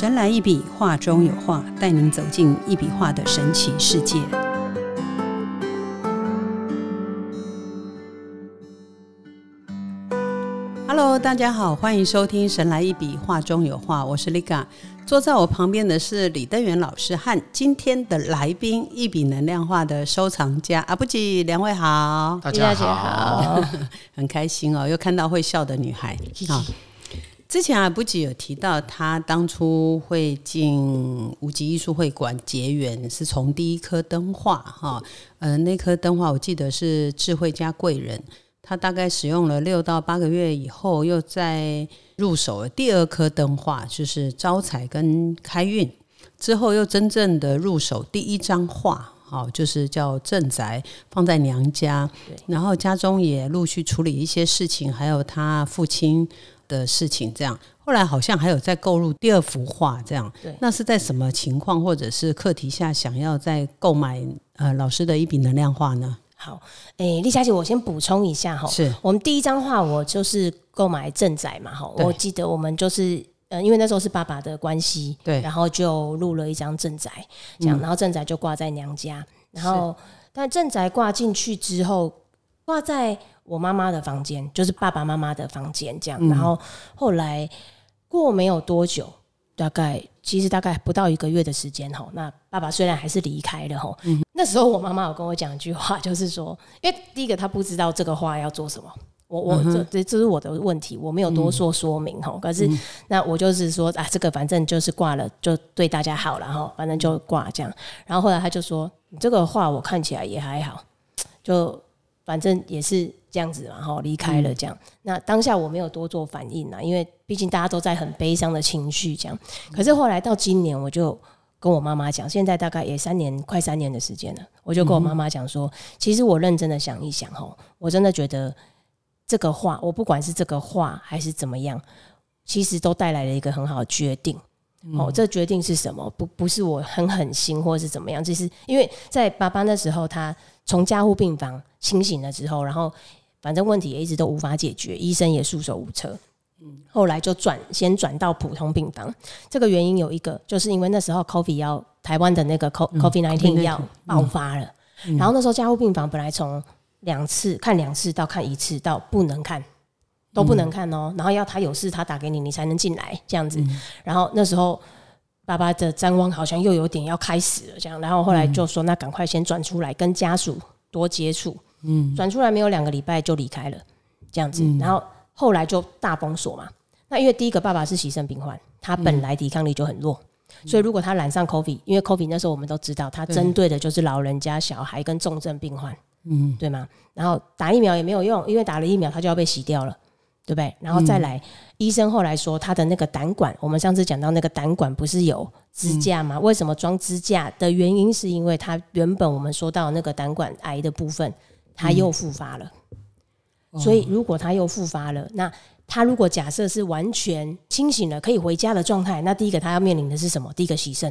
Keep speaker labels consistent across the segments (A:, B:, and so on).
A: 神来一笔，画中有画，带您走进一笔画的神奇世界。Hello，大家好，欢迎收听《神来一笔，画中有画》，我是 Liga。坐在我旁边的是李登元老师和今天的来宾——一笔能量画的收藏家阿布吉，两位好，
B: 大家好，
A: 很开心哦，又看到会笑的女孩啊。之前啊，不吉有提到，他当初会进五级艺术会馆结缘，是从第一颗灯画哈，呃，那颗灯画我记得是智慧加贵人，他大概使用了六到八个月以后，又在入手了第二颗灯画，就是招财跟开运，之后又真正的入手第一张画，好，就是叫正宅，放在娘家，然后家中也陆续处理一些事情，还有他父亲。的事情，这样后来好像还有在购入第二幅画，这样，
B: 对，
A: 那是在什么情况或者是课题下想要再购买呃老师的一笔能量画呢？
B: 好，诶，丽霞姐，我先补充一下哈，
A: 是
B: 我们第一张画我就是购买正宅嘛，哈，我记得我们就是呃，因为那时候是爸爸的关系，
A: 对，
B: 然后就录了一张正宅，这样，然后正宅就挂在娘家，然后但正宅挂进去之后挂在。我妈妈的房间就是爸爸妈妈的房间，这样。然后后来过没有多久，大概其实大概不到一个月的时间吼，那爸爸虽然还是离开了吼，那时候我妈妈有跟我讲一句话，就是说，因为第一个他不知道这个画要做什么，我我这这这是我的问题，我没有多说说明哈。可是那我就是说啊，这个反正就是挂了，就对大家好了哈，反正就挂这样。然后后来他就说，你这个话我看起来也还好，就反正也是。这样子嘛，哈，离开了这样。那当下我没有多做反应啊，因为毕竟大家都在很悲伤的情绪这样。可是后来到今年，我就跟我妈妈讲，现在大概也三年，快三年的时间了，我就跟我妈妈讲说，其实我认真的想一想，哈，我真的觉得这个话，我不管是这个话还是怎么样，其实都带来了一个很好的决定。哦，这决定是什么？不，不是我很狠心，或是怎么样？其实因为在爸爸那时候，他从加护病房清醒了之后，然后。反正问题也一直都无法解决，医生也束手无策。嗯，后来就转先转到普通病房。这个原因有一个，就是因为那时候 COVID 要台湾的那个 COVID nineteen 要爆发了。然后那时候加护病房本来从两次看两次到看一次到不能看，都不能看哦。然后要他有事他打给你，你才能进来这样子。然后那时候爸爸的张望好像又有点要开始了，这样。然后后来就说那赶快先转出来跟家属多接触。嗯，转出来没有两个礼拜就离开了，这样子，然后后来就大封锁嘛。那因为第一个爸爸是牺牲病患，他本来抵抗力就很弱，所以如果他染上 COVID，因为 COVID 那时候我们都知道，他针对的就是老人家、小孩跟重症病患，嗯，对吗？然后打疫苗也没有用，因为打了疫苗他就要被洗掉了，对不对？然后再来，医生后来说他的那个胆管，我们上次讲到那个胆管不是有支架吗？为什么装支架的原因是因为他原本我们说到那个胆管癌的部分。他又复发了，所以如果他又复发了，那他如果假设是完全清醒了，可以回家的状态，那第一个他要面临的是什么？第一个洗肾，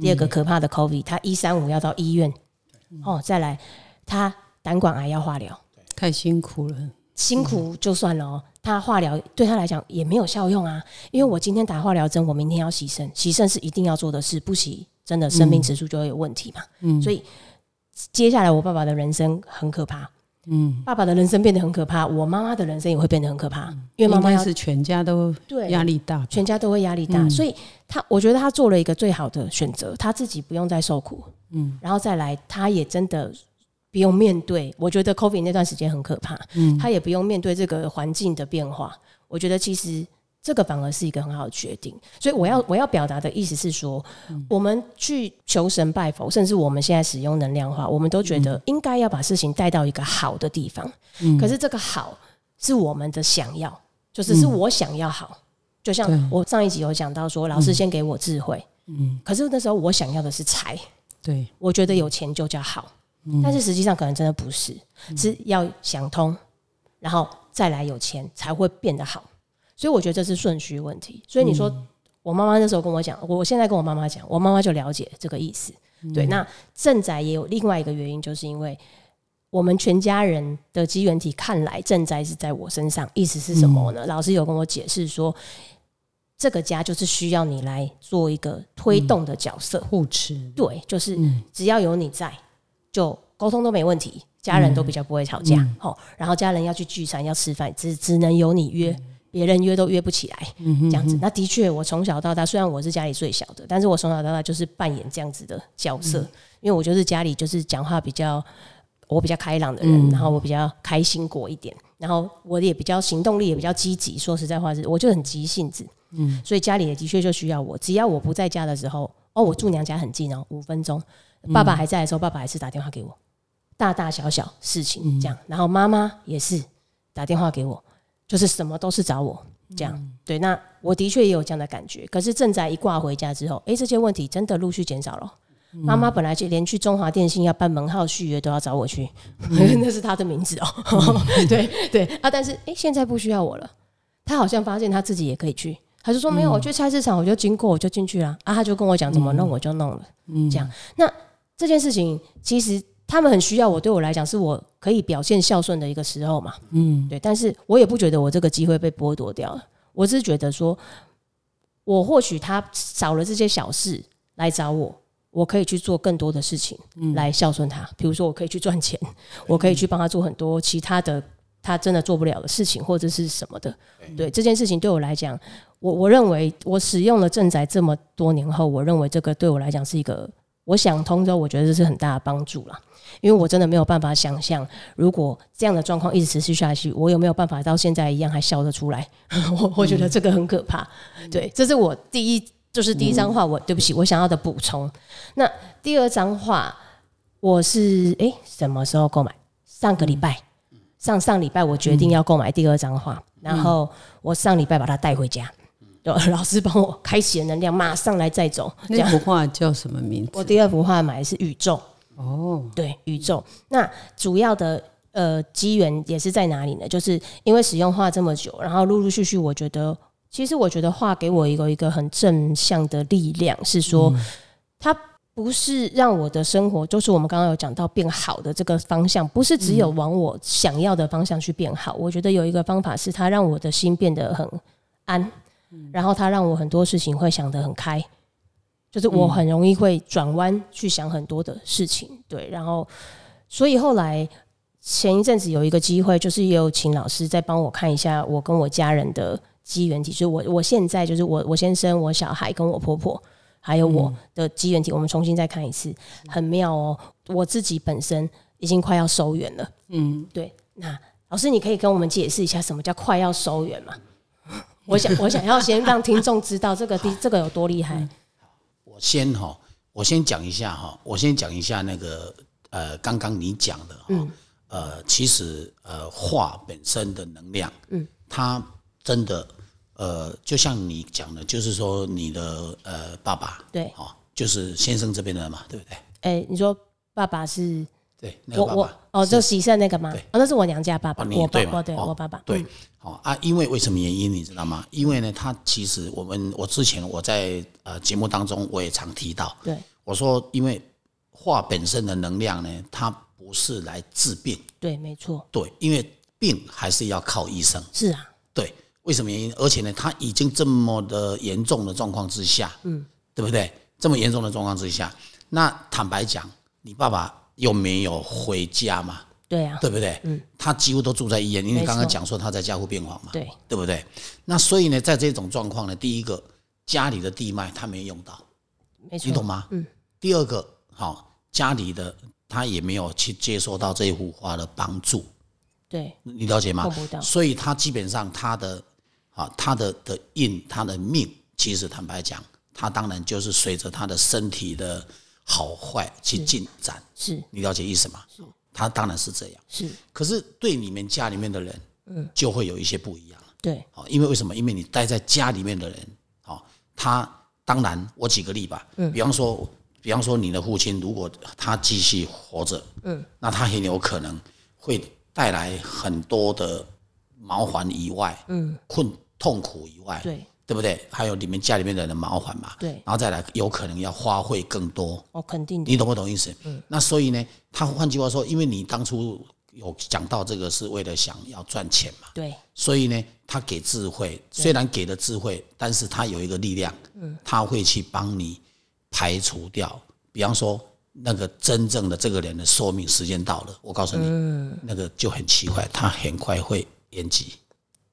B: 第二个可怕的 COVID，他一三五要到医院，哦，再来他胆管癌要化疗，
A: 太辛苦了，
B: 辛苦就算了哦，他化疗对他来讲也没有效用啊，因为我今天打化疗针，我明天要洗肾，洗肾是一定要做的事，不洗真的生命指数就会有问题嘛，嗯，所以。接下来我爸爸的人生很可怕，嗯，爸爸的人生变得很可怕，我妈妈的人生也会变得很可怕，
A: 因为妈妈是全家都对压力大，
B: 全家都会压力大，所以他我觉得他做了一个最好的选择，他自己不用再受苦，嗯，然后再来他也真的不用面对，我觉得 COVID 那段时间很可怕，嗯，他也不用面对这个环境的变化，我觉得其实。这个反而是一个很好的决定，所以我要我要表达的意思是说，我们去求神拜佛，甚至我们现在使用能量化，我们都觉得应该要把事情带到一个好的地方。可是这个好是我们的想要，就是是我想要好。就像我上一集有讲到说，老师先给我智慧，嗯，可是那时候我想要的是财，
A: 对。
B: 我觉得有钱就叫好，但是实际上可能真的不是，是要想通，然后再来有钱才会变得好。所以我觉得这是顺序问题。所以你说我妈妈那时候跟我讲，我现在跟我妈妈讲，我妈妈就了解这个意思。对，那正宅也有另外一个原因，就是因为我们全家人的机缘体看来正宅是在我身上，意思是什么呢？老师有跟我解释说，这个家就是需要你来做一个推动的角色。
A: 护持，
B: 对，就是只要有你在，就沟通都没问题，家人都比较不会吵架。吼，然后家人要去聚餐要吃饭，只只能由你约。别人约都约不起来，这样子。那的确，我从小到大，虽然我是家里最小的，但是我从小到大就是扮演这样子的角色，因为我就是家里就是讲话比较，我比较开朗的人，然后我比较开心果一点，然后我也比较行动力也比较积极。说实在话是，我就很急性子，嗯，所以家里也的确就需要我。只要我不在家的时候，哦，我住娘家很近哦，五分钟。爸爸还在的时候，爸爸还是打电话给我，大大小小事情这样。然后妈妈也是打电话给我。就是什么都是找我这样，对，那我的确也有这样的感觉。可是正在一挂回家之后，哎，这些问题真的陆续减少了。妈妈本来就连去中华电信要办门号续约都要找我去，那是她的名字哦。对对啊，但是哎，现在不需要我了。她好像发现她自己也可以去，他就说没有，我去菜市场我就经过我就进去了啊。他就跟我讲怎么弄我就弄了，这样。那这件事情其实。他们很需要我，对我来讲是我可以表现孝顺的一个时候嘛。嗯，对。但是我也不觉得我这个机会被剥夺掉了。我只是觉得说，我或许他少了这些小事来找我，我可以去做更多的事情来孝顺他。比如说，我可以去赚钱，我可以去帮他做很多其他的他真的做不了的事情，或者是什么的。对这件事情对我来讲，我我认为我使用了正宅这么多年后，我认为这个对我来讲是一个我想通之后，我觉得这是很大的帮助了。因为我真的没有办法想象，如果这样的状况一直持续下去，我有没有办法到现在一样还笑得出来？我我觉得这个很可怕。对，这是我第一，就是第一张画。我对不起，我想要的补充。那第二张画，我是诶什么时候购买？上个礼拜，上上礼拜我决定要购买第二张画，然后我上礼拜把它带回家，老师帮我开启了能量，马上来再走。
A: 那幅画叫什么名字？
B: 我第二幅画买的是宇宙。哦，对，宇宙那主要的呃机缘也是在哪里呢？就是因为使用画这么久，然后陆陆续续，我觉得其实我觉得画给我一个一个很正向的力量，是说它不是让我的生活，就是我们刚刚有讲到变好的这个方向，不是只有往我想要的方向去变好。我觉得有一个方法是，它让我的心变得很安，然后它让我很多事情会想得很开。就是我很容易会转弯去想很多的事情，对，然后所以后来前一阵子有一个机会，就是也有请老师再帮我看一下我跟我家人的机缘体，就是我我现在就是我我先生、我小孩跟我婆婆还有我的机缘体，我们重新再看一次，很妙哦。我自己本身已经快要收圆了，嗯，对。那老师，你可以跟我们解释一下什么叫快要收圆吗？我想我想要先让听众知道这个第 这个有多厉害。
C: 我先哈，我先讲一下哈，我先讲一下那个呃，刚刚你讲的哈，呃，其实呃，画本身的能量，嗯，它真的呃，就像你讲的，就是说你的呃爸爸
B: 对，
C: 哦，就是先生这边的嘛，对不对？
B: 哎，你说爸爸是？
C: 对，我我
B: 哦，就喜胜那个吗？
C: 对，
B: 哦，那是我娘家爸爸，我
C: 爸
B: 爸，对我爸爸，
C: 对，好啊，因为为什么原因你知道吗？因为呢，他其实我们我之前我在呃节目当中我也常提到，
B: 对，
C: 我说因为画本身的能量呢，它不是来治病，
B: 对，没错，
C: 对，因为病还是要靠医生，
B: 是啊，
C: 对，为什么原因？而且呢，他已经这么的严重的状况之下，嗯，对不对？这么严重的状况之下，那坦白讲，你爸爸。又没有回家嘛？
B: 对呀，
C: 对不对？嗯，他几乎都住在医院，因为刚刚讲说他在加护病房嘛，
B: 对，
C: 对不对？那所以呢，在这种状况呢，第一个家里的地脉他没用到，
B: 没错，
C: 你懂吗？嗯。第二个，好，家里的他也没有去接受到这幅画的帮助，
B: 对，
C: 你了解吗？所以他基本上他的啊，他的的运，他的命，其实坦白讲，他当然就是随着他的身体的。好坏去进展，
B: 是。
C: 你了解意思吗？是，他当然是这样。
B: 是，
C: 可是对你们家里面的人，嗯，就会有一些不一样。
B: 对，
C: 好，因为为什么？因为你待在家里面的人，好，他当然，我举个例吧，嗯，比方说，比方说你的父亲，如果他继续活着，嗯，那他很有可能会带来很多的麻烦以外，嗯，困痛苦以外，
B: 对。
C: 对不对？还有你们家里面的人麻烦嘛？
B: 对，
C: 然后再来，有可能要花费更多。
B: 哦，肯定。
C: 你懂不懂意思？嗯。那所以呢，他换句话说，因为你当初有讲到这个是为了想要赚钱嘛，
B: 对，
C: 所以呢，他给智慧，虽然给了智慧，但是他有一个力量，嗯，他会去帮你排除掉，比方说那个真正的这个人的寿命时间到了，我告诉你，嗯，那个就很奇怪，他很快会延期。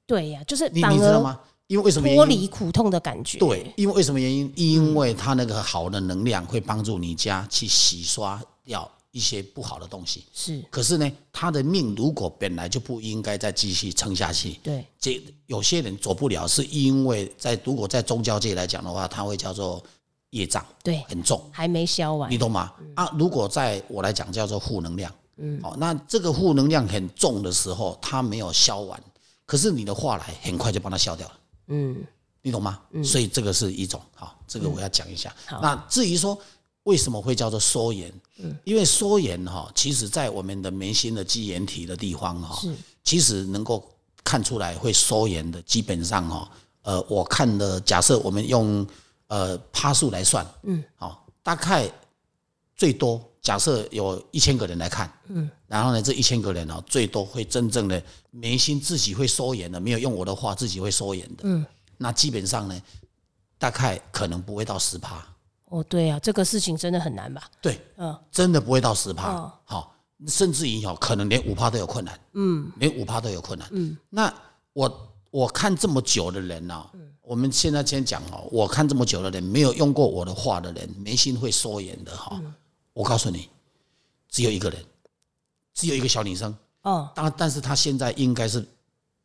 B: 对呀，就是
C: 你你知道吗？因为为什么？
B: 脱离苦痛的感觉。
C: 对，因为为什么原因？因为它那个好的能量会帮助你家去洗刷掉一些不好的东西。
B: 是，
C: 可是呢，他的命如果本来就不应该再继续撑下去，
B: 对，
C: 这有些人走不了，是因为在如果在宗教界来讲的话，他会叫做业障，
B: 对，
C: 很重，
B: 还没消完
C: 你。懂吗？啊，如果在我来讲叫做负能量，嗯，哦，那这个负能量很重的时候，它没有消完，可是你的话来很快就帮它消掉了。
B: 嗯，
C: 你懂吗？所以这个是一种好，这个我要讲一下。
B: 好。
C: 那至于说为什么会叫做缩延，嗯，因为缩延哈，其实在我们的眉心的肌岩体的地方哈，
B: 是。
C: 其实能够看出来会缩延的，基本上哈，呃，我看的假设我们用呃趴数来算，嗯，好，大概最多假设有一千个人来看，嗯，然后呢，这一千个人哦，最多会真正的眉心自己会收眼的，没有用我的话自己会收眼的，嗯，那基本上呢，大概可能不会到十趴，
B: 哦，对啊，这个事情真的很难吧？
C: 对，
B: 嗯，
C: 真的不会到十趴
B: 哦，
C: 好，甚至于哦，可能连五趴都有困难，嗯，连五趴都有困难，嗯，那我我看这么久的人呢、我们现在先讲哦，我看这么久的人，没有用过我的话的人，眉心会收眼的哈，我告诉你，只有一个人，只有一个小女生，
B: 哦，
C: 但但是她现在应该是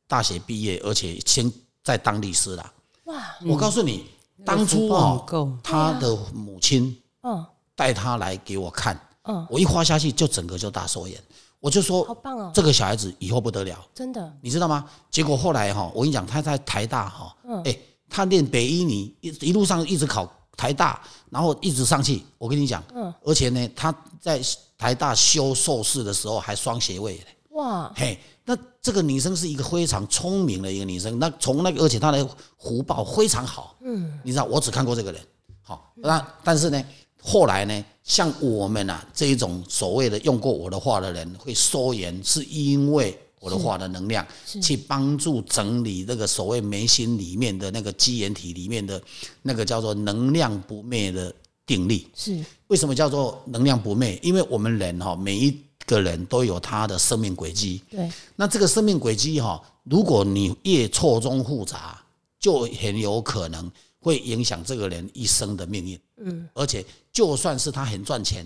C: 大学毕业，而且先在当律师了。
B: 哇，
C: 我告诉你，当初哦，她的母亲
B: 嗯。
C: 带她来给我看，
B: 嗯，
C: 我一花下去就整个就大缩眼，我就
B: 好
C: 说
B: 棒哦，
C: 这个小孩子以后不得了，
B: 真的，
C: 你知道吗？结果后来哈，我跟你讲，他在台大哈，
B: 嗯。
C: 哎，他练北医你一一路上一直考台大，然后一直上去。我跟你讲，
B: 嗯，
C: 而且呢，他在台大修硕士的时候还双学位嘞。
B: 哇，
C: 嘿，那这个女生是一个非常聪明的一个女生，那从那个而且她的福报非常好，嗯，你知道我只看过这个人，好，那但是呢，后来呢，像我们啊这一种所谓的用过我的话的人会缩言，是因为我的话的能量去帮助整理那个所谓眉心里面的那个基岩体里面的那个叫做能量不灭的定力，
B: 是
C: 为什么叫做能量不灭？因为我们人哈，每一个人都有他的生命轨迹。
B: 对，
C: 那这个生命轨迹哈，如果你越错综复杂，就很有可能会影响这个人一生的命运。嗯，而且就算是他很赚钱，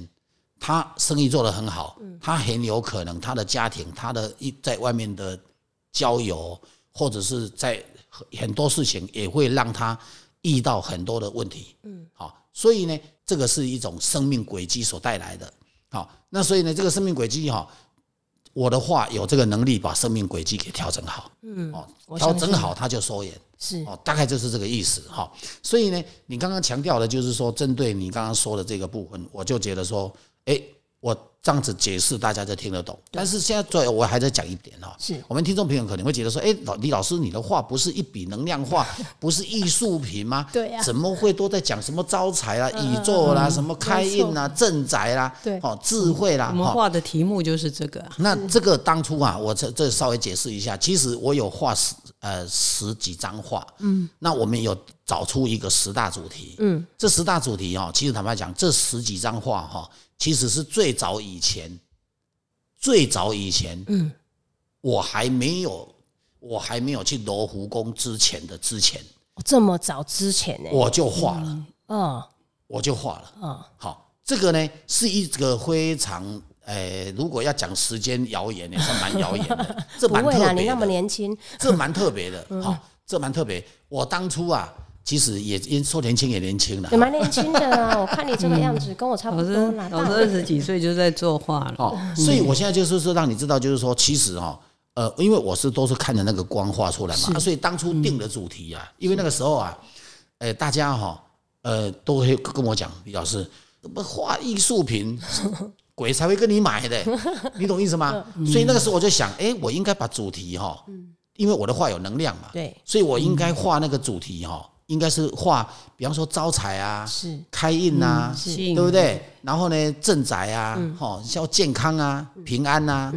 C: 他生意做得很好，他很有可能他的家庭，他的一在外面的交友，或者是在很多事情也会让他遇到很多的问题。嗯，好，所以呢，这个是一种生命轨迹所带来的。好，那所以呢，这个生命轨迹哈，我的话有这个能力把生命轨迹给调整好。嗯，哦，调整好他就收敛。
B: 是
C: 哦，大概就是这个意思哈。所以呢，你刚刚强调的就是说，针对你刚刚说的这个部分，我就觉得说，哎，我这样子解释大家就听得懂。但是现在最后我还在讲一点哈，
B: 是。
C: 我们听众朋友可能会觉得说，哎，老李老师，你的画不是一笔能量画，不是艺术品吗？
B: 对呀。嗯
C: 怎么会都在讲什么招财啦、宇宙啦、什么开运啦、镇宅啦、
B: 对。
C: 哦智慧啦，
A: 我们画的题目就是这个啊，
C: 那这个当初啊，我这这稍微解释一下，其实我有画十呃十几张画，嗯，那我们有找出一个十大主题，嗯，这十大主题哈、其实坦白讲，这十几张画哈、其实是最早以前，最早以前，嗯，我还没有我还没有去罗浮宫之前的之前，
B: 哦这么早之前呢？
C: 我就画了，
B: 哦
C: 我就画了。
B: 哦，
C: 好，这个呢是一个非常，呃，如果要讲时间谣言，也算蛮 谣言的，这蛮特别
B: 你那么
C: 的，
B: 年轻，
C: 这蛮特别的，
B: 嗯。
C: 好，这蛮特别。我当初啊，其实也因说年轻也年轻了
B: 也，蛮年轻的啊。我看你这个样子，跟我差不多啦。大
A: 老师二十几岁就在作画了，
C: 哦，所以我现在就是说让你知道，就是说，其实哈、呃，因为我是都是看着那个光画出来嘛，啊所以当初定的主题啊，因为那个时候啊，呃，大家哈、呃，都会跟我讲，李老师，么画艺术品，鬼才会跟你买的，你懂意思吗？所以那个时候我就想，哎，我应该把主题哈、因为我的画有能量嘛，
B: 对，
C: 所以我应该画那个主题哈、应该是画，比方说招财啊，
B: 是。
C: 开运啊，
A: 吸引。
C: 对不对？然后呢，镇宅啊，哈、像健康啊、平安啊，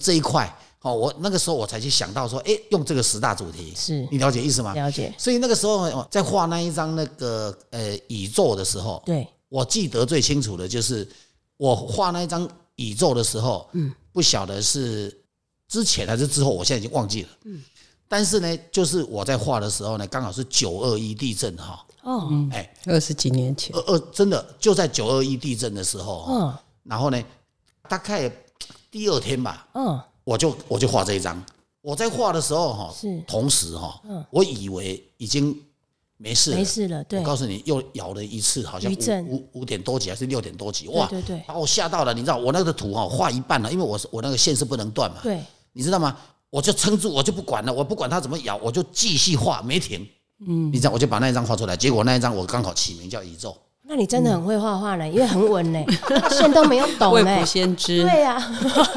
C: 这一块，哦，我那个时候我才去想到说，哎，用这个十大主题，
B: 是。
C: 你了解意思吗？
B: 了解，
C: 所以那个时候哦在画那一张那个呃宇宙的时候，
B: 对，
C: 我记得最清楚的就是我画那一张宇宙的时候，嗯，不晓得是之前还是之后，我现在已经忘记了，嗯，但是呢，就是我在画的时候呢，刚好是九二一地震哈，
B: 哦，
C: 哎，
A: 二十几年前。
C: 二，二真的就在九二一地震的时候，
B: 嗯。
C: 然后呢，大概第二天吧，
B: 嗯，
C: 我就我就画这一张。我在画的时候哈
B: 是，
C: 同时哈，我以为已经没事了，
B: 没事了，对。
C: 我，告诉你，又摇了一次，好像五五五点多几还是六点多几，哇，
B: 对对对。
C: 把我吓到了。你知道我那个图哈画一半了，因为我是我那个线是不能断嘛，
B: 对，
C: 你知道吗？我就撑住，我就不管了，我不管它怎么咬，我就继续画，没停。嗯，你知道，我就把那一张画出来，结果那一张我刚好起名叫宇宙。
B: 那你真的很会画画呢，因为很稳呢，线都没有抖呢
A: 未卜，先知，
B: 对呀，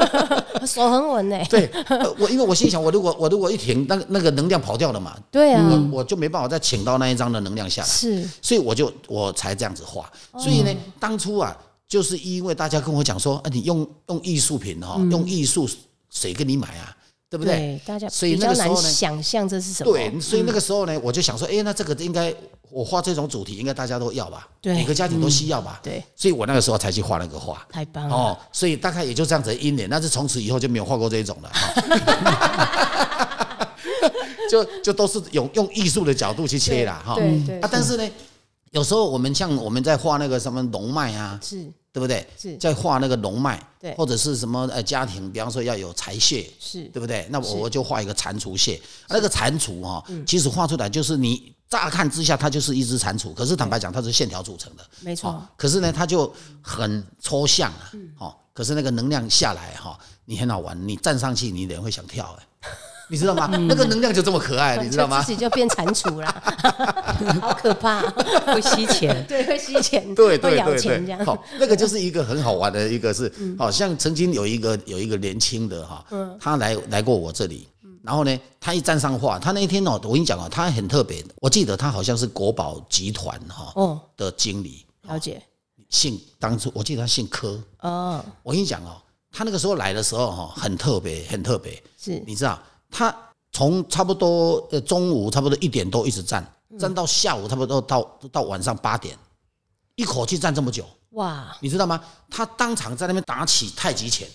B: 手很稳呢，
C: 对，呃我因为我心想，我如果我如果一停，那个那个能量跑掉了嘛，
B: 对啊，
C: 我我就没办法再请到那一张的能量下来。
B: 是，
C: 所以我就我才这样子画。所以呢，当初啊，就是因为大家跟我讲说，啊，你用用艺术品哈，用艺术谁跟你买啊？对不对？
B: 对，大家
C: 所以那个时候呢
B: 想象这是什么，
C: 对，所以那个时候呢，我就想说，哎，那这个应该我画这种主题，应该大家都要吧？
B: 对
C: 每个家庭都需要吧？
B: 对，
C: 所以我那个时候才去画那个画。
B: 太棒了，
C: 哦，所以大概也就这样子的因缘，但是从此以后就没有画过这一种了。哈 就就都是用用艺术的角度去切啦，哈。
B: 对对
C: 啊，但是呢，有时候我们像我们在画那个什么龙脉啊，
B: 是
C: 对不对？
B: 是。
C: 在画那个龙脉，
B: 对。
C: 或者是什么呃家庭，比方说要有财穴，
B: 是，
C: 对不对？那
B: 我
C: 我就画一个蟾蜍蟹，那个蟾蜍哈，
B: 嗯。
C: 其实画出来就是你乍看之下它就是一只蟾蜍，可是坦白讲它是线条组成的，
B: 没错。
C: 哦，可是呢它就很抽象啊，
B: 嗯。
C: 哦，可是那个能量下来哈，你很好玩，你站上去你人会想跳哎，你知道吗？那个能量就这么可爱，你知道吗？
B: 自？己就变蟾蜍啦，好可怕，
A: 会吸钱。
B: 对，会吸钱，
C: 对
B: 会咬
C: 对对。对，
B: 钱这样，
C: 好，那个就是一个很好玩的一个是，好像曾经有一个有一个年轻的哈，他来来过我这里，然后呢，他一站上话，他那一天哦，我跟你讲哦，他很特别，我记得他好像是国宝集团哈
B: 哦，
C: 的经理，
B: 了解，
C: 姓当初我记得他姓柯，
B: 哦，
C: 我跟你讲哦，他那个时候来的时候哈，很特别，很特别，
B: 是。
C: 你知道，他从差不多呃中午差不多一点多一直站，站到下午差不多到到晚上八点，一口气站这么久。
B: 哇，
C: 你知道吗？他当场在那边打起太极拳，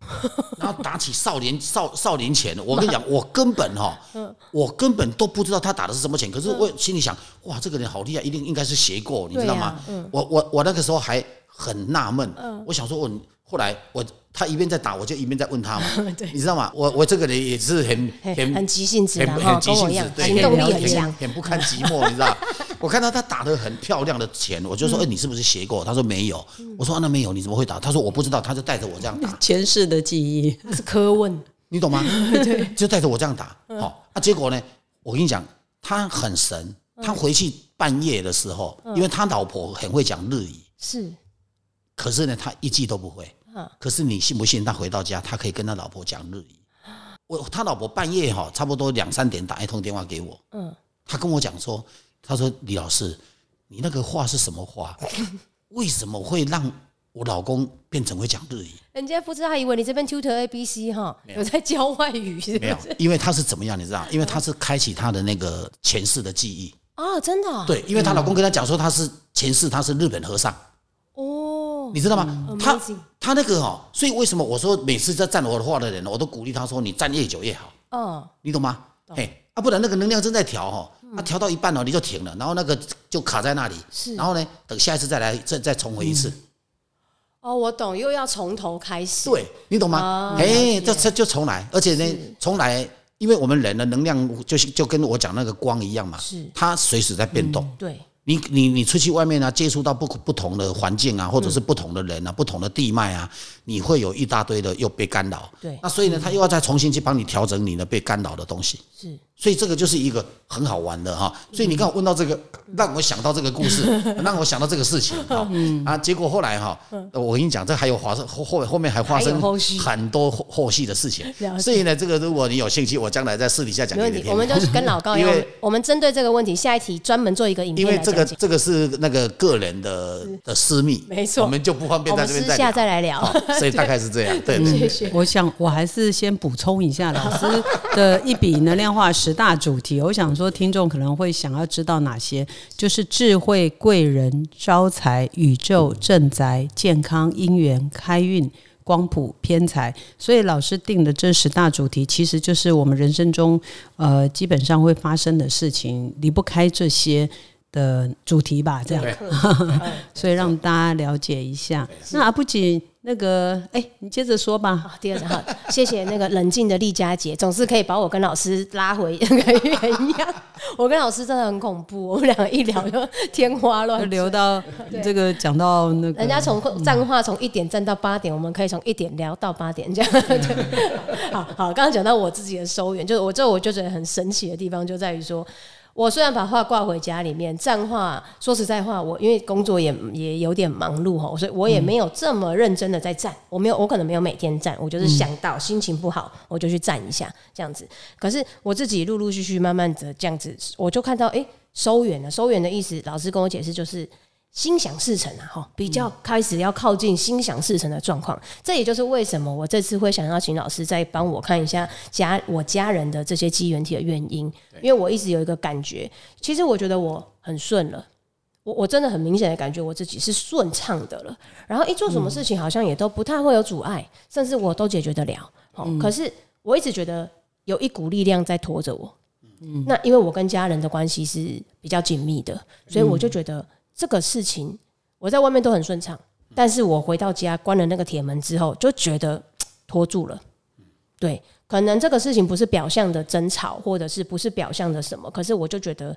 C: 然后打起少林少少林拳。我跟你讲，我根本哈，我根本都不知道他打的是什么拳。可是我心里想，哇，这个人好厉害，一定应该是学过，你知道吗？我我我那个时候还很纳闷，我想说我后来我他一边在打，我就一边在问他嘛，你知道吗？我我这个人也是很很
B: 很急性子
C: 很
B: 哈
C: 很急性子对，
B: 行动力
C: 很
B: 很强
C: 很不堪寂寞，你知道？我看到他打的很漂亮的钱，我就说：“哎，你是不是学过？”他说：“没有。”我说：“啊那没有，你怎么会打？”他说：“我不知道。”他就带着我这样打，
A: 前世的记忆，
B: 那是科问，
C: 你懂吗？对，就带着我这样打。好，那，结果呢，我跟你讲，他很神。他回去半夜的时候，因为他老婆很会讲日语，
B: 是
C: 可是呢，他一句都不会。
B: 嗯
C: 可是你信不信？他回到家，他可以跟他老婆讲日语。我他老婆半夜哈，差不多两三点打一通电话给我，
B: 嗯，
C: 他跟我讲说，他说李老师，你那个话是什么话？为什么会让我老公变成会讲日语？
B: 人家不知道，还以为你这边 tutor A B C 哈，有在教外语是
C: 没有？，因为他是怎么样，你知道？因为他是开启他的那个前世的记忆。
B: 啊，真的啊，
C: 对，因为她老公跟她讲说他是前世他是日本和尚，
B: 哦，
C: 你知道吗？他他那个哦，所以为什么我说每次在站我的话的人，我都鼓励他说你站越久越好。
B: 嗯，
C: 你懂吗？嘿，啊，不然那个能量正在调哈，啊，调到一半哦，你就停了，然后那个就卡在那里，
B: 是。
C: 然后呢，等下一次再来，再再重回一次，
B: 哦，我懂，又要从头开始，
C: 对你懂吗？
B: 哦？
C: 哎，
B: 了解。
C: 这这就重来，而且呢，重来，因为我们人的能量就是就跟我讲那个光一样嘛，
B: 是。
C: 它随时在变动。
B: 对，
C: 你你你出去外面啊，接触到不不同的环境啊，或者是不同的人啊，不同的地脉啊，你会有一大堆的又被干扰。
B: 对
C: 那所以呢，他又要再重新去帮你调整你的被干扰的东西。
B: 是
C: 所以这个就是一个很好玩的哈。所以你刚好问到这个，让我想到这个故事，让我想到这个事情哈。啊，结果后来哈，我跟你讲，这还有发生后后后面还发
B: 还
C: 生很多后后续的事情所以呢，这个如果你有兴趣，我将来在私底下讲给你听。
B: 我们就是跟老高一样，
C: 因为
B: 我们针对这个问题，下一题专门做一个影片
C: 因为
B: 片来
C: 这个这个是那个个人的的私密，
B: 没错
C: 我们就不方便在这边再聊。
B: 下再来聊。
C: 好 所以大概是这样，对对对。
B: 谢谢。
A: 我想我还是先补充一下 老师的一笔能量化十大主题。我想说，听众可能会想要知道哪些，就是智慧、贵人、招财、宇宙、正宅、健康、姻缘、开运。光谱偏财，所以老师定的这十大主题，其实就是我们人生中呃基本上会发生的事情，离不开这些的主题吧，这样。所以让大家了解一下。那阿布锦，那个，哎、你接着说吧。
B: 好，第二个好，谢谢那个冷静的丽佳姐，总是可以把我跟老师拉回 那个原样。我跟老师真的很恐怖，我们两个一聊就天花乱
A: 就
B: 坠。
A: 留到这个讲到那个，
B: 人家从站话从一点站到八点，我们可以从一点聊到八点这样。好好，刚刚讲到我自己的收源，就是我这我就觉得很神奇的地方就在于说。我虽然把画挂回家里面，站画说实在话，我因为工作也也有点忙碌哈，所以我也没有这么认真的在站。我没有，我可能没有每天站，我就是想到心情不好，我就去站一下这样子。可是我自己陆陆续续慢慢的这样子，我就看到哎、诶收远了。收远的意思，老师跟我解释就是心想事成啊，哈，比较开始要靠近心想事成的状况。这也就是为什么我这次会想要请老师再帮我看一下家我家人的这些机缘体的原因，因为我一直有一个感觉，其实我觉得我很顺了。我我真的很明显的感觉我自己是顺畅的了，然后一做什么事情好像也都不太会有阻碍，甚至我都解决得了。哦，可是我一直觉得有一股力量在拖着我。嗯那因为我跟家人的关系是比较紧密的，所以我就觉得这个事情我在外面都很顺畅，但是我回到家关了那个铁门之后，就觉得 拖住了。对，可能这个事情不是表象的争吵，或者是不是表象的什么，可是我就觉得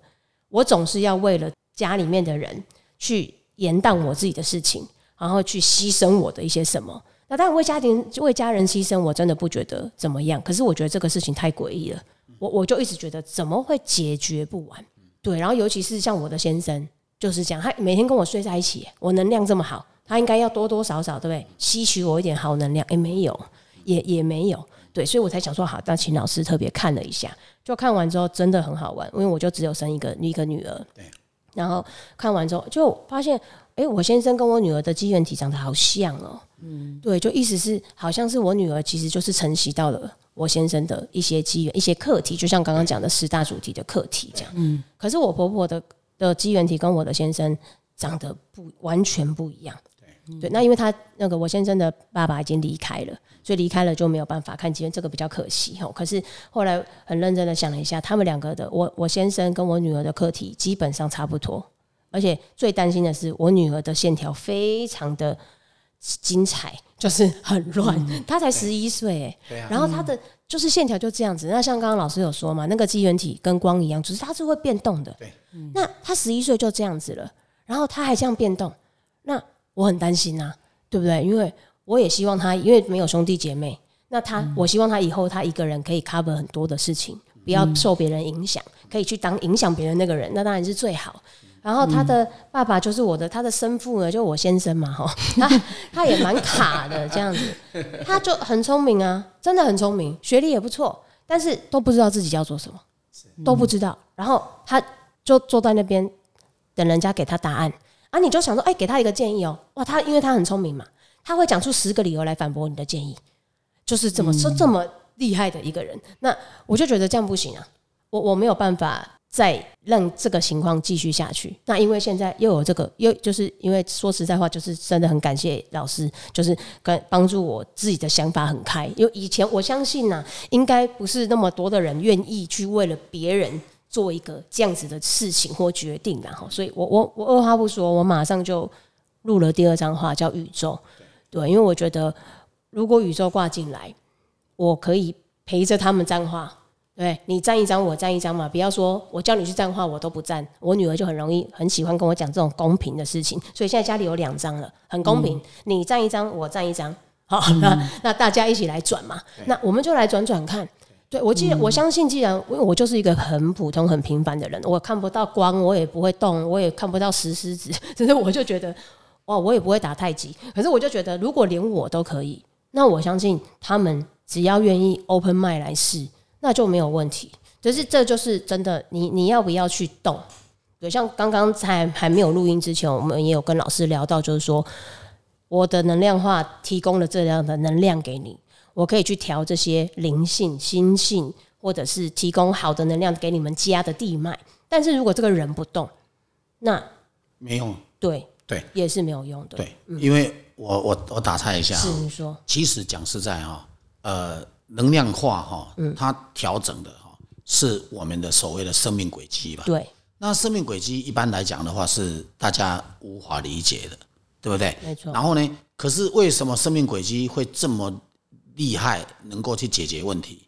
B: 我总是要为了家里面的人去延宕我自己的事情，然后去牺牲我的一些什么。那当然为家庭为家人牺牲，我真的不觉得怎么样。可是我觉得这个事情太诡异了，我我就一直觉得怎么会解决不完？对，然后尤其是像我的先生就是这样，他每天跟我睡在一起，我能量这么好，他应该要多多少少对不对？吸取我一点好能量，诶，没有，也也没有。对，所以我才想说好，那请老师特别看了一下，就看完之后真的很好玩，因为我就只有生一个一个女儿，
C: 对，
B: 然后看完之后就发现，哎、我先生跟我女儿的机缘体长得好像哦，嗯，对，就意思是好像是我女儿其实就是承袭到了我先生的一些机缘、一些课题，就像刚刚讲的十大主题的课题这样，嗯，可是我婆婆的的机缘体跟我的先生长得不完全不一样。对，那因为他那个我先生的爸爸已经离开了，所以离开了就没有办法看机缘，这个比较可惜哈。可是后来很认真的想了一下，他们两个的我我先生跟我女儿的课题基本上差不多，而且最担心的是我女儿的线条非常的精彩，就是很乱，他才十一岁哎，
C: 对啊
B: 然后他的就是线条就这样子。那像刚刚老师有说嘛，那个机缘体跟光一样，只是它是会变动的。
C: 对，
B: 那他十一岁就这样子了，然后他还这样变动，那我很担心啊，对不对？因为我也希望他，因为没有兄弟姐妹，那她，我希望他以后他一个人可以 cover 很多的事情，不要受别人影响，可以去当影响别人那个人，那当然是最好。然后他的爸爸就是我的，他的生父呢，就我先生嘛，哈，他 他也蛮卡的这样子，他就很聪明啊，真的很聪明，学历也不错，但是都不知道自己要做什么，都不知道。然后他就坐在那边等人家给他答案。啊，你就想说，哎，给他一个建议哦，哇，他因为他很聪明嘛，他会讲出十个理由来反驳你的建议，就是这么说这么厉害的一个人，那我就觉得这样不行啊，我我没有办法再让这个情况继续下去。那因为现在又有这个，又就是因为说实在话，就是真的很感谢老师，就是跟帮助我自己的想法很开。因为以前我相信呢、应该不是那么多的人愿意去为了别人做一个这样子的事情或决定然后，所以我我我二话不说，我马上就录了第二张画叫宇宙。对，因为我觉得如果宇宙挂进来，我可以陪着他们张画。对你站一张，我站一张嘛，不要说我叫你去站话，我都不站。我女儿就很容易很喜欢跟我讲这种公平的事情，所以现在家里有两张了，很公平。你站一张，我站一张，好，那 那大家一起来转嘛。那我们就来转转看。对我既然我相信，既然因为我就是一个很普通、很平凡的人，我看不到光，我也不会动，我也看不到石狮子，只是我就觉得，哇，我也不会打太极。可是我就觉得，如果连我都可以，那我相信他们只要愿意 open mind 来试，那就没有问题。就是这就是真的，你你要不要去动？对，像刚刚才还没有录音之前，我们也有跟老师聊到，就是说我的能量化提供了这样的能量给你，我可以去调这些灵性、心性，或者是提供好的能量给你们家的地脉。但是如果这个人不动，那
C: 没用。
B: 对
C: 对，
B: 也是没有用的。
C: 对，因为我我我打岔一下啊，
B: 是你说，
C: 其实讲实在哈，呃，能量化哈，它调整的哈是我们的所谓的生命轨迹吧。
B: 对，
C: 那生命轨迹一般来讲的话是大家无法理解的，对不对？
B: 没错
C: 然后呢，可是为什么生命轨迹会这么厉害，能够去解决问题？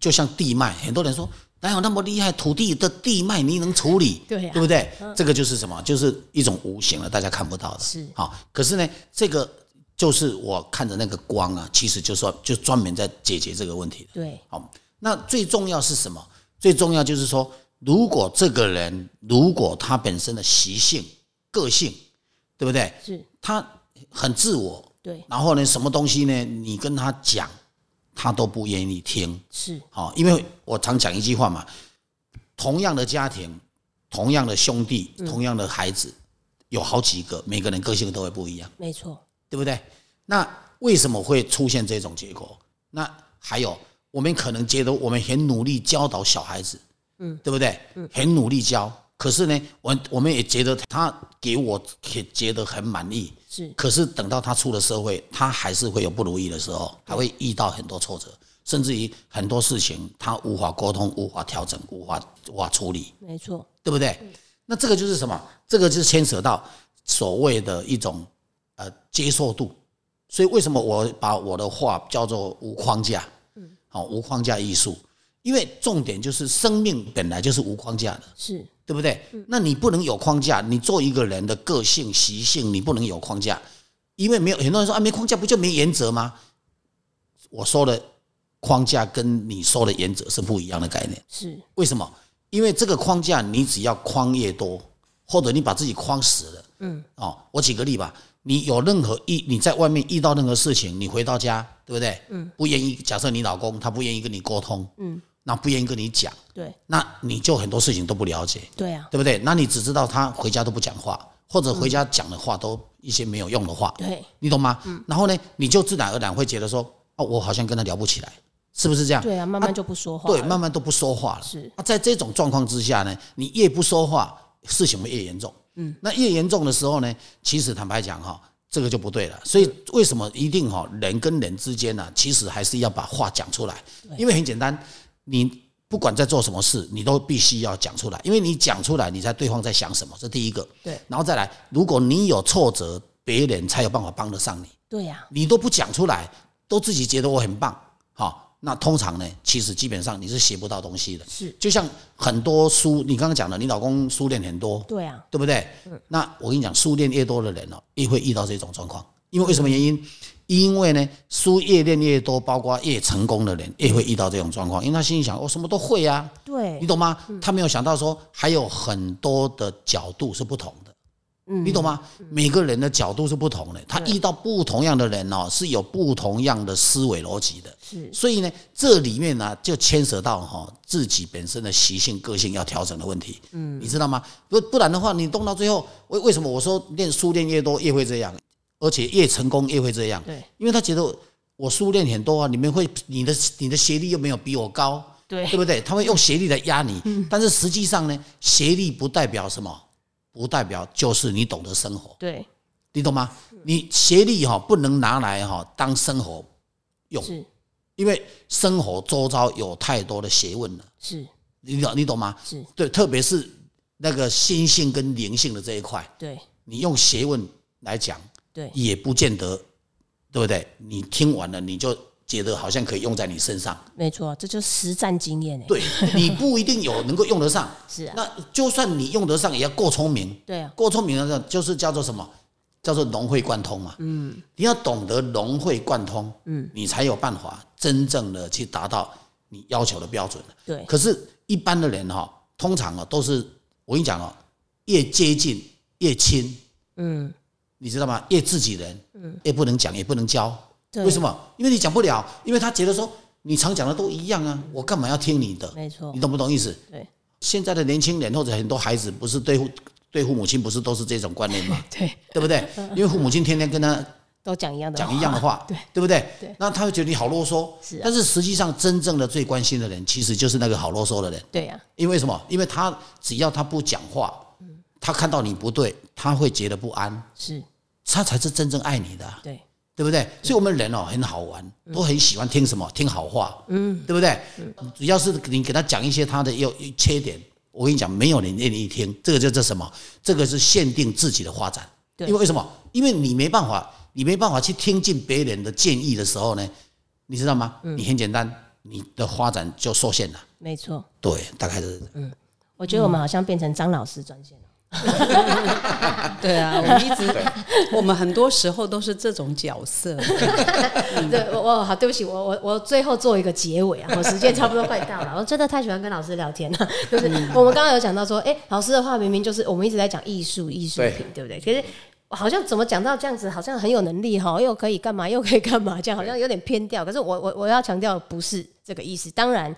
C: 就像地脉，很多人说哪有那么厉害，土地的地脉你能处理？
B: 对呀
C: 对不对？这个就是什么？就是一种无形的，大家看不到的。
B: 是
C: 好，可是呢，这个就是我看着那个光啊，其实就说就专门在解决这个问题的。
B: 对，
C: 好，那最重要是什么？最重要就是说，如果这个人如果他本身的习性、个性，对不对？
B: 是，
C: 他很自我，
B: 对，
C: 然后呢，什么东西呢？你跟他讲，他都不愿意听。
B: 是，
C: 好，因为我常讲一句话嘛，同样的家庭，同样的兄弟，同样的孩子，有好几个，每个人个性都会不一样。
B: 没错，
C: 对不对？那为什么会出现这种结果？那还有，我们可能觉得我们很努力教导小孩子，嗯，对不对？嗯，很努力教，可是呢，我我们也觉得他给我也觉得很满意，
B: 是，
C: 可是等到他出了社会，他还是会有不如意的时候，还会遇到很多挫折，甚至于很多事情他无法沟通、无法调整、无法无法处理。
B: 没错，
C: 对不对？那这个就是什么？这个就是牵扯到所谓的一种呃接受度。所以为什么我把我的话叫做无框架？嗯，好，无框架艺术，因为重点就是生命本来就是无框架的，
B: 是，
C: 对不对？那你不能有框架，你做一个人的个性习性，你不能有框架，因为没有很多人说啊，没框架不就没原则吗？我说的框架跟你说的原则是不一样的概念。
B: 是，
C: 为什么？因为这个框架，你只要框越多，或者你把自己框死了，嗯，哦，我举个例吧，你有任何一你在外面遇到任何事情，你回到家，对不对？嗯，不愿意，假设你老公他不愿意跟你沟通，嗯，那不愿意跟你讲，
B: 对，
C: 那你就很多事情都不了解，
B: 对啊，
C: 对不对？那你只知道他回家都不讲话，或者回家讲的话都一些没有用的话，
B: 对，
C: 你懂吗？嗯然后呢，你就自然而然会觉得说，哦，我好像跟他聊不起来，是不是这样？
B: 对啊，慢慢就不说话
C: 对，慢慢都不说话了。
B: 是
C: 啊，在这种状况之下呢，你越不说话，事情会越严重。嗯，那越严重的时候呢，其实坦白讲哈，这个就不对了。所以为什么一定哈，人跟人之间呢，其实还是要把话讲出来，因为很简单，你不管在做什么事，你都必须要讲出来，因为你讲出来，你才对方在想什么，这第一个。
B: 对，
C: 然后再来，如果你有挫折，别人才有办法帮得上你。
B: 对呀，
C: 你都不讲出来，都自己觉得我很棒，好，那通常呢，其实基本上你是学不到东西的。
B: 是，
C: 就像很多书，你刚刚讲的，你老公书练很多，
B: 对啊，
C: 对不对？那我跟你讲，书练越多的人哦，越会遇到这种状况。因为为什么原因？因为呢，书越练越多，包括越成功的人，越会遇到这种状况。因为他心里想，我、什么都会啊，
B: 对
C: 你，懂吗？他没有想到说，还有很多的角度是不同的。
B: 嗯
C: 你懂吗？每个人的角度是不同的，他遇到不同样的人哦，是有不同样的思维逻辑的。
B: 是
C: 所以呢，这里面呢就牵涉到哈自己本身的习性、个性要调整的问题。嗯，你知道吗？不不然的话，你动到最后，为为什么我说练书练越多越会这样，而且越成功越会这样？
B: 对，
C: 因为他觉得我书练很多啊，你们会你的你的学历又没有比我高，
B: 对
C: 对不对？他会用学历来压你，但是实际上呢，学历不代表什么，不代表就是你懂得生活，
B: 对，
C: 你懂吗？你学历哈不能拿来哈当生活用，
B: 是。
C: 因为生活周遭有太多的学问了，
B: 是。
C: 你懂你懂吗？
B: 是，
C: 对，特别是那个心性跟灵性的这一块，
B: 对。
C: 你用学问来讲，
B: 对。
C: 也不见得，对不对？你听完了，你就觉得好像可以用在你身上，
B: 没错，这就是实战经验哎，
C: 对 你不一定有能够用得上。
B: 是啊，
C: 那就算你用得上，也要够聪明。
B: 对啊，
C: 够聪明的，就是叫做什么？叫做融会贯通嘛。嗯，你要懂得融会贯通，嗯，你才有办法真正的去达到你要求的标准。
B: 对，
C: 可是，一般的人哈、通常啊都是我跟你讲哦，越接近越亲，
B: 嗯，
C: 你知道吗？越自己人，嗯，越不能讲，也不能教。
B: 对
C: 为什么？因为你讲不了，因为他觉得说你常讲的都一样啊，我干嘛要听你的？
B: 没错
C: 你，懂不懂意思？
B: 对，
C: 现在的年轻人或者很多孩子，不是对父对父母亲不是都是这种观念吗？
B: 对，
C: 对不对？因为父母亲天天跟他
B: 都讲一样的
C: 讲一样的话，
B: 对
C: 对不对？
B: 对
C: 那他会觉得你好啰嗦。但是实际上，真正的最关心的人，其实就是那个好啰嗦的人。
B: 对呀、
C: 因为什么？因为他只要他不讲话，他看到你不对，他会觉得不安，
B: 是，
C: 他才是真正爱你的啊、
B: 对，
C: 对不对？所以我们人哦很好玩，都很喜欢听什么听好话，嗯，对不对？只要是你给他讲一些他的优缺点，我跟你讲，没有人愿意听。这个叫做什么？这个是限定自己的发展。
B: 对
C: 因为为什么？因为你没办法，你没办法去听进别人的建议的时候呢，你知道吗？你很简单，你的发展就受限了。
B: 没错。
C: 对，大概是嗯
B: 我觉得我们好像变成张老师专线了。
A: 对啊，我们一直，我们很多时候都是这种角色。
B: 对，我我好，对不起，我我我最后做一个结尾啊，我时间差不多快到了，我真的太喜欢跟老师聊天了。就是我们刚刚有讲到说，哎、老师的话明明就是我们一直在讲艺术艺术品，对不对？可是好像怎么讲到这样子，好像很有能力哈，又可以干嘛，又可以干嘛，这样好像有点偏调。可是我我我要强调不是这个意思，当然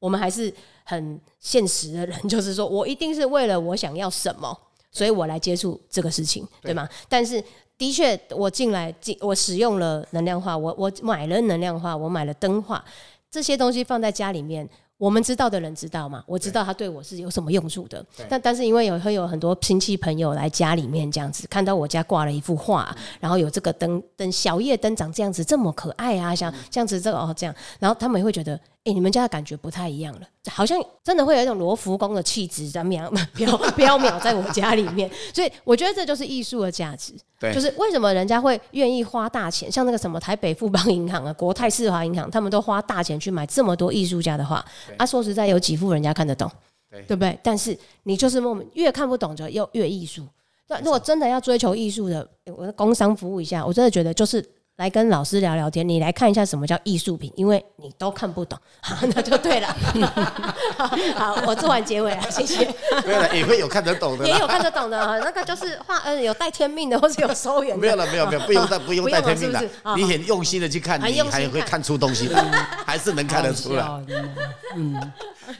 B: 我们还是很现实的人，就是说我一定是为了我想要什么，所以我来接触这个事情，对吗？但是的确，我进来进我使用了能量化，我我买了能量化，我买了灯化，这些东西放在家里面。我们知道的人知道嘛？我知道他对我是有什么用处的。但但是因为有会有很多亲戚朋友来家里面这样子，看到我家挂了一幅画，然后有这个灯灯小夜灯长这样子，这么可爱啊，像这样子这个哦这样，然后他们也会觉得，哎、你们家的感觉不太一样了，好像真的会有一种罗浮宫的气质在渺 飘飘渺在我家里面，所以我觉得这就是艺术的价值。
C: 对
B: 就是为什么人家会愿意花大钱，像那个什么台北富邦银行啊、国泰世华银行，他们都花大钱去买这么多艺术家的画。啊，说实在，有几幅人家看得懂，
C: 对
B: 对不对？但是你就是莫名越看不懂就又越艺术。那如果真的要追求艺术的，我的工商服务一下，我真的觉得就是来跟老师聊聊天，你来看一下什么叫艺术品，因为你都看不懂，好，那就对了。好，好我做完结尾了，谢谢。
C: 没有了，也会有看得懂的。
B: 也有看得懂的啊，那个就是画，呃，有带天命的，或是有收圆的。
C: 没有了，没有没有，不用带不用带天命了
B: 不用了是是啊。
C: 你很用心的去看，你还会看出东西的，还是能看得出来。
A: 好笑真的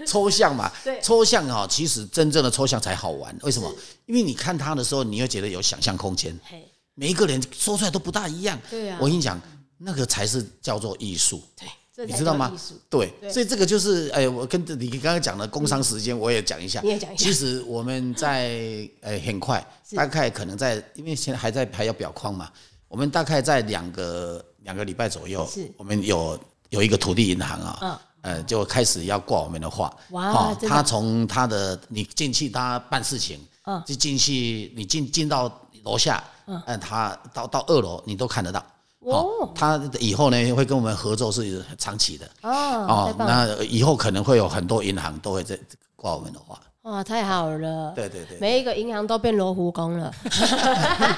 C: 抽象嘛，抽象哈，其实真正的抽象才好玩。为什么？因为你看它的时候，你会觉得有想象空间。
B: 嘿
C: 每一个人说出来都不大一样。
B: 对啊
C: 我跟你讲，那个才是叫做艺术。
B: 对，
C: 你知道吗？对，所以这个就是，哎，我跟你刚刚讲的工商时间，我也讲一下。
B: 你也讲一下
C: 其实我们在呃很快，大概可能在，因为现在还在还要表框嘛，我们大概在两个两个礼拜左右
B: 是，
C: 我们有有一个土地银行啊，
B: 嗯
C: 呃，就开始要挂我们的画。
B: 哇
C: 哦他从他的你进去，他办事情，
B: 嗯
C: 就进去，你进进到楼下，嗯，他到到二楼你都看得到。
B: 哦
C: 他以后呢会跟我们合作是长期的。
B: 哦！
C: 那以后可能会有很多银行都会在挂我们的话。
B: 哇，太好了！
C: 对对对，
B: 每一个银行都变罗浮宫了，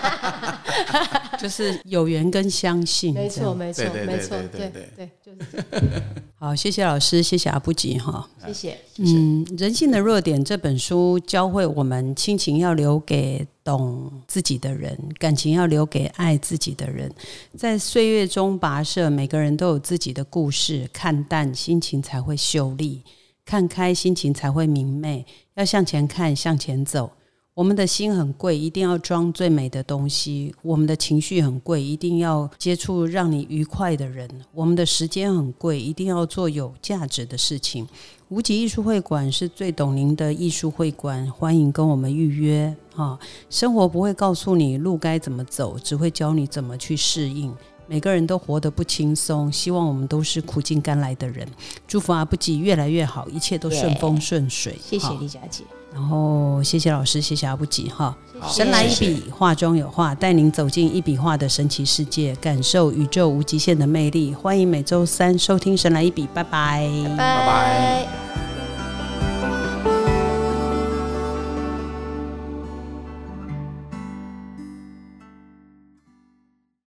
A: 就是有缘跟相信，
B: 没错。没错，没错，
C: 对
B: 对
C: 对
B: 对，就是
A: 好，谢谢老师，谢谢阿布吉哈。
B: 谢谢。
A: 嗯，《人性的弱点》这本书教会我们，亲情要留给懂自己的人，感情要留给爱自己的人。在岁月中跋涉，每个人都有自己的故事，看淡心情才会秀丽，看开心情才会明媚。要向前看，向前走。我们的心很贵，一定要装最美的东西；我们的情绪很贵，一定要接触让你愉快的人；我们的时间很贵，一定要做有价值的事情。无极艺术会馆是最懂您的艺术会馆，欢迎跟我们预约啊、生活不会告诉你路该怎么走，只会教你怎么去适应。每个人都活得不轻松，希望我们都是苦尽甘来的人。祝福阿布吉越来越好，一切都顺风顺水。
B: 谢谢
A: 哈
B: 李佳姐，
A: 然后谢谢老师，谢谢阿布吉哈。神来一笔，画中有画，带您走进一笔画的神奇世界，感受宇宙无极限的魅力。欢迎每周三收听《神来一笔》，拜拜
B: 拜
C: 拜
B: 拜。